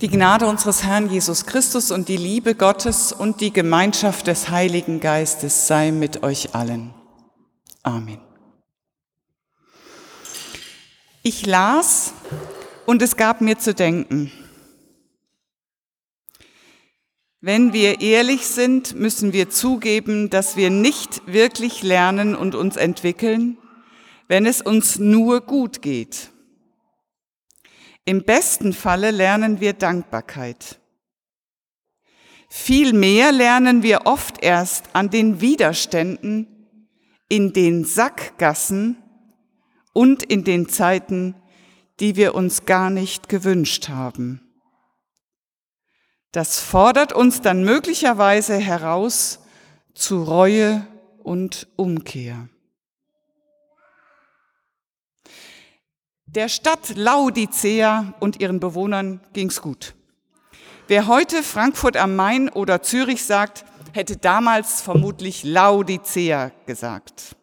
Die Gnade unseres Herrn Jesus Christus und die Liebe Gottes und die Gemeinschaft des Heiligen Geistes sei mit euch allen. Amen. Ich las und es gab mir zu denken. Wenn wir ehrlich sind, müssen wir zugeben, dass wir nicht wirklich lernen und uns entwickeln, wenn es uns nur gut geht. Im besten Falle lernen wir Dankbarkeit. Vielmehr lernen wir oft erst an den Widerständen, in den Sackgassen und in den Zeiten, die wir uns gar nicht gewünscht haben. Das fordert uns dann möglicherweise heraus zu Reue und Umkehr. Der Stadt Laodicea und ihren Bewohnern ging's gut. Wer heute Frankfurt am Main oder Zürich sagt, hätte damals vermutlich Laodicea gesagt.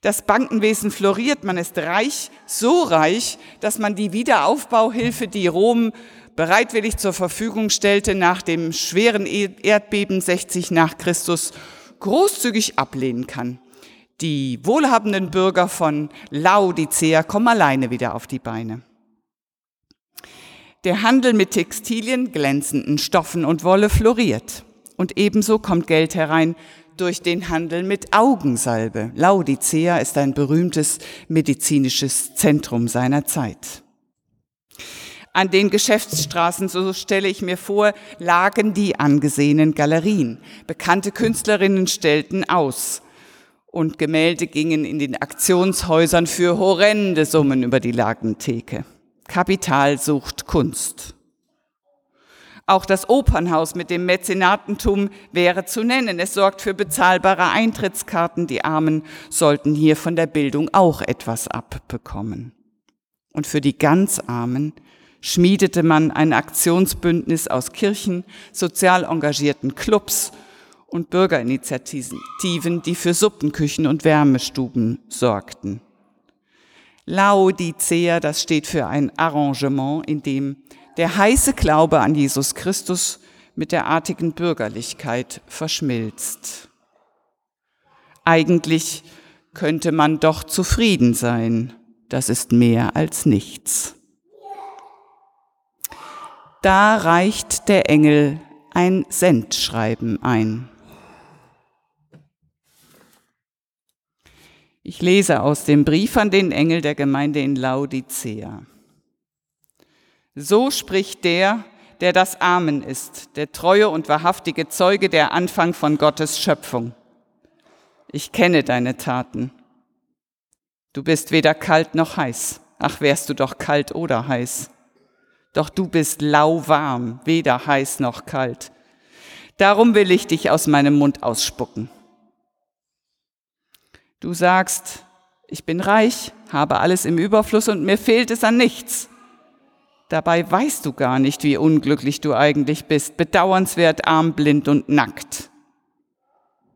Das Bankenwesen floriert, man ist reich, so reich, dass man die Wiederaufbauhilfe, die Rom bereitwillig zur Verfügung stellte nach dem schweren Erdbeben 60 nach Christus, großzügig ablehnen kann. Die wohlhabenden Bürger von Laodicea kommen alleine wieder auf die Beine. Der Handel mit Textilien, glänzenden Stoffen und Wolle floriert. Und ebenso kommt Geld herein durch den Handel mit Augensalbe. Laodicea ist ein berühmtes medizinisches Zentrum seiner Zeit. An den Geschäftsstraßen, so stelle ich mir vor, lagen die angesehenen Galerien. Bekannte Künstlerinnen stellten aus und Gemälde gingen in den Aktionshäusern für horrende Summen über die Lagentheke. Kapital sucht Kunst. Auch das Opernhaus mit dem Mäzenatentum wäre zu nennen. Es sorgt für bezahlbare Eintrittskarten. Die Armen sollten hier von der Bildung auch etwas abbekommen. Und für die ganz Armen schmiedete man ein Aktionsbündnis aus Kirchen, sozial engagierten Clubs und Bürgerinitiativen, die für Suppenküchen und Wärmestuben sorgten. Laodicea, das steht für ein Arrangement, in dem der heiße Glaube an Jesus Christus mit der artigen Bürgerlichkeit verschmilzt. Eigentlich könnte man doch zufrieden sein. Das ist mehr als nichts. Da reicht der Engel ein Sendschreiben ein. Ich lese aus dem Brief an den Engel der Gemeinde in Laodicea. So spricht der, der das Amen ist, der treue und wahrhaftige Zeuge, der Anfang von Gottes Schöpfung. Ich kenne deine Taten. Du bist weder kalt noch heiß. Ach, wärst du doch kalt oder heiß. Doch du bist lauwarm, weder heiß noch kalt. Darum will ich dich aus meinem Mund ausspucken. Du sagst, ich bin reich, habe alles im Überfluss und mir fehlt es an nichts. Dabei weißt du gar nicht, wie unglücklich du eigentlich bist, bedauernswert arm, blind und nackt.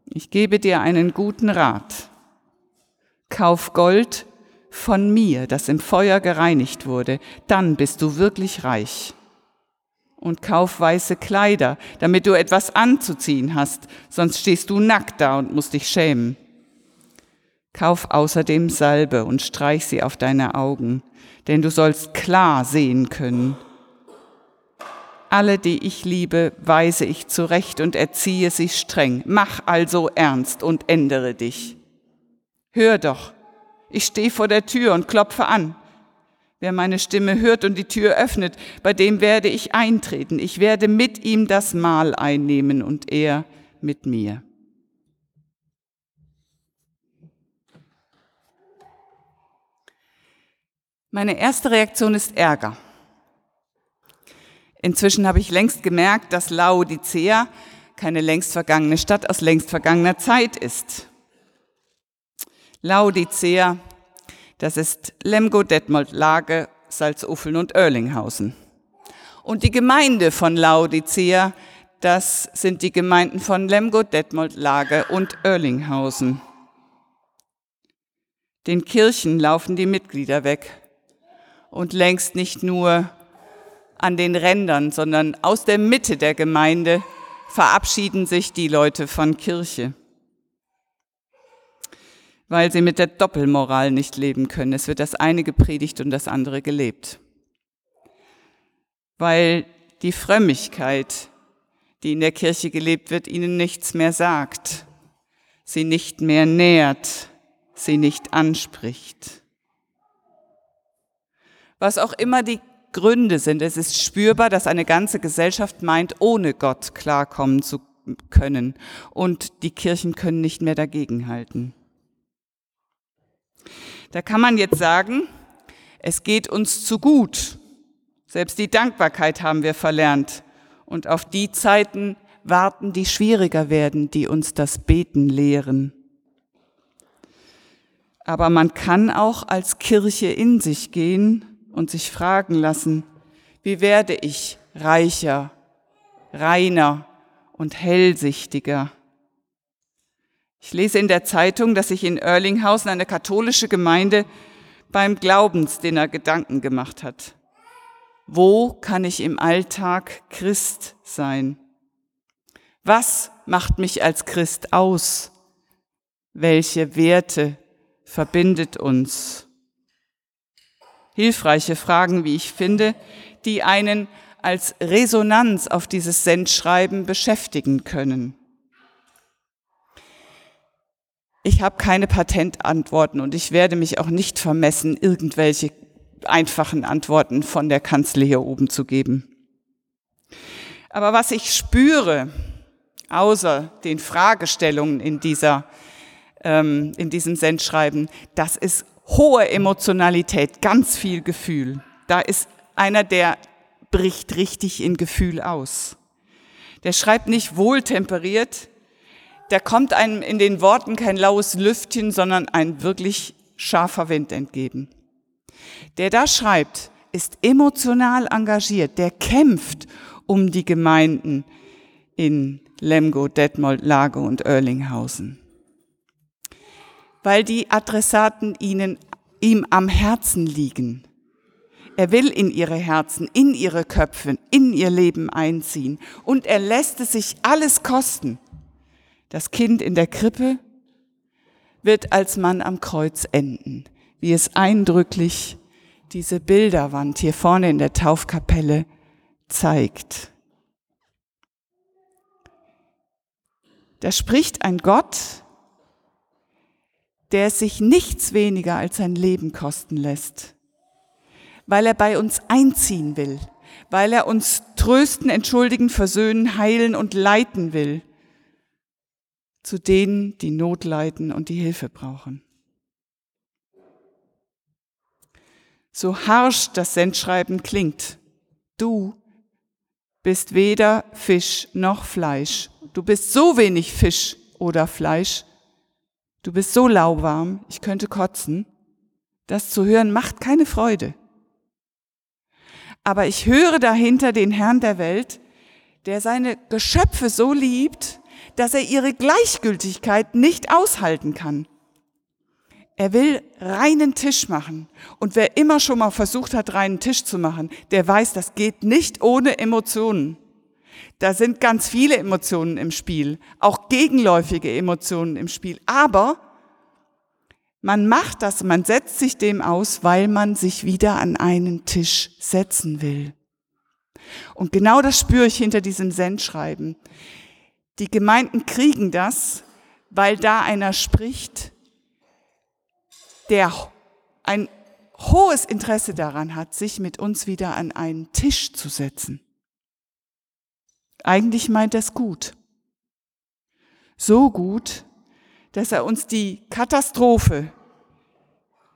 Ich gebe dir einen guten Rat. Kauf Gold von mir, das im Feuer gereinigt wurde, dann bist du wirklich reich. Und kauf weiße Kleider, damit du etwas anzuziehen hast, sonst stehst du nackt da und musst dich schämen. Kauf außerdem Salbe und streich sie auf deine Augen, denn du sollst klar sehen können. Alle, die ich liebe, weise ich zurecht und erziehe sie streng. Mach also ernst und ändere dich. Hör doch, ich stehe vor der Tür und klopfe an. Wer meine Stimme hört und die Tür öffnet, bei dem werde ich eintreten. Ich werde mit ihm das Mahl einnehmen und er mit mir. Meine erste Reaktion ist Ärger. Inzwischen habe ich längst gemerkt, dass Laodicea keine längst vergangene Stadt aus längst vergangener Zeit ist. Laodicea, das ist Lemgo, Detmold, Lage, Salzuffeln und Oerlinghausen. Und die Gemeinde von Laodicea, das sind die Gemeinden von Lemgo, Detmold, Lage und Oerlinghausen. Den Kirchen laufen die Mitglieder weg und längst nicht nur an den Rändern, sondern aus der Mitte der Gemeinde verabschieden sich die Leute von Kirche, weil sie mit der Doppelmoral nicht leben können. Es wird das eine gepredigt und das andere gelebt. Weil die Frömmigkeit, die in der Kirche gelebt wird, ihnen nichts mehr sagt, sie nicht mehr nährt, sie nicht anspricht. Was auch immer die Gründe sind, es ist spürbar, dass eine ganze Gesellschaft meint, ohne Gott klarkommen zu können und die Kirchen können nicht mehr dagegenhalten. Da kann man jetzt sagen, es geht uns zu gut. Selbst die Dankbarkeit haben wir verlernt. Und auf die Zeiten warten, die schwieriger werden, die uns das Beten lehren. Aber man kann auch als Kirche in sich gehen und sich fragen lassen, wie werde ich reicher, reiner und hellsichtiger? Ich lese in der Zeitung, dass sich in Erlinghausen eine katholische Gemeinde beim Glaubensdinner Gedanken gemacht hat. Wo kann ich im Alltag Christ sein? Was macht mich als Christ aus? Welche Werte verbindet uns? Hilfreiche Fragen, wie ich finde, die einen als Resonanz auf dieses Sendschreiben beschäftigen können. Ich habe keine Patentantworten und ich werde mich auch nicht vermessen, irgendwelche einfachen Antworten von der Kanzler hier oben zu geben. Aber was ich spüre, außer den Fragestellungen in dieser, ähm, in diesem Sendschreiben, das ist hohe Emotionalität, ganz viel Gefühl. Da ist einer, der bricht richtig in Gefühl aus. Der schreibt nicht wohltemperiert, der kommt einem in den Worten kein laues Lüftchen, sondern ein wirklich scharfer Wind entgegen. Der da schreibt, ist emotional engagiert, der kämpft um die Gemeinden in Lemgo, Detmold, Lago und Oerlinghausen. Weil die Adressaten ihnen, ihm am Herzen liegen. Er will in ihre Herzen, in ihre Köpfe, in ihr Leben einziehen. Und er lässt es sich alles kosten. Das Kind in der Krippe wird als Mann am Kreuz enden, wie es eindrücklich diese Bilderwand hier vorne in der Taufkapelle zeigt. Da spricht ein Gott, der sich nichts weniger als sein Leben kosten lässt, weil er bei uns einziehen will, weil er uns trösten, entschuldigen, versöhnen, heilen und leiten will zu denen, die Not leiden und die Hilfe brauchen. so harsch das Sendschreiben klingt. Du bist weder Fisch noch Fleisch. Du bist so wenig Fisch oder Fleisch. Du bist so lauwarm, ich könnte kotzen. Das zu hören macht keine Freude. Aber ich höre dahinter den Herrn der Welt, der seine Geschöpfe so liebt, dass er ihre Gleichgültigkeit nicht aushalten kann. Er will reinen Tisch machen. Und wer immer schon mal versucht hat, reinen Tisch zu machen, der weiß, das geht nicht ohne Emotionen. Da sind ganz viele Emotionen im Spiel, auch gegenläufige Emotionen im Spiel. Aber man macht das, man setzt sich dem aus, weil man sich wieder an einen Tisch setzen will. Und genau das spüre ich hinter diesem Sendschreiben. Die Gemeinden kriegen das, weil da einer spricht, der ein hohes Interesse daran hat, sich mit uns wieder an einen Tisch zu setzen. Eigentlich meint er es gut. So gut, dass er uns die Katastrophe,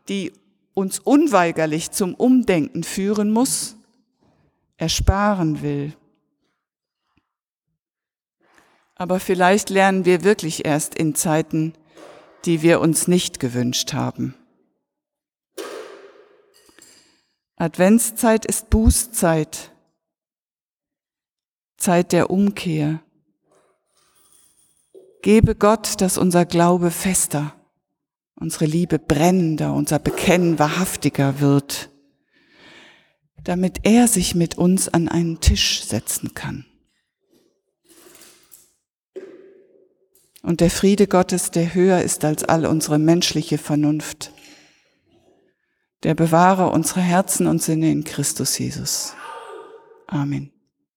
die uns unweigerlich zum Umdenken führen muss, ersparen will. Aber vielleicht lernen wir wirklich erst in Zeiten, die wir uns nicht gewünscht haben. Adventszeit ist Bußzeit, Zeit der Umkehr. Gebe Gott, dass unser Glaube fester, unsere Liebe brennender, unser Bekennen wahrhaftiger wird. damit er sich mit uns an einen Tisch setzen kann. Und der Friede Gottes, der höher ist als all unsere menschliche Vernunft, der bewahre unsere Herzen und Sinne in Christus Jesus. Amen.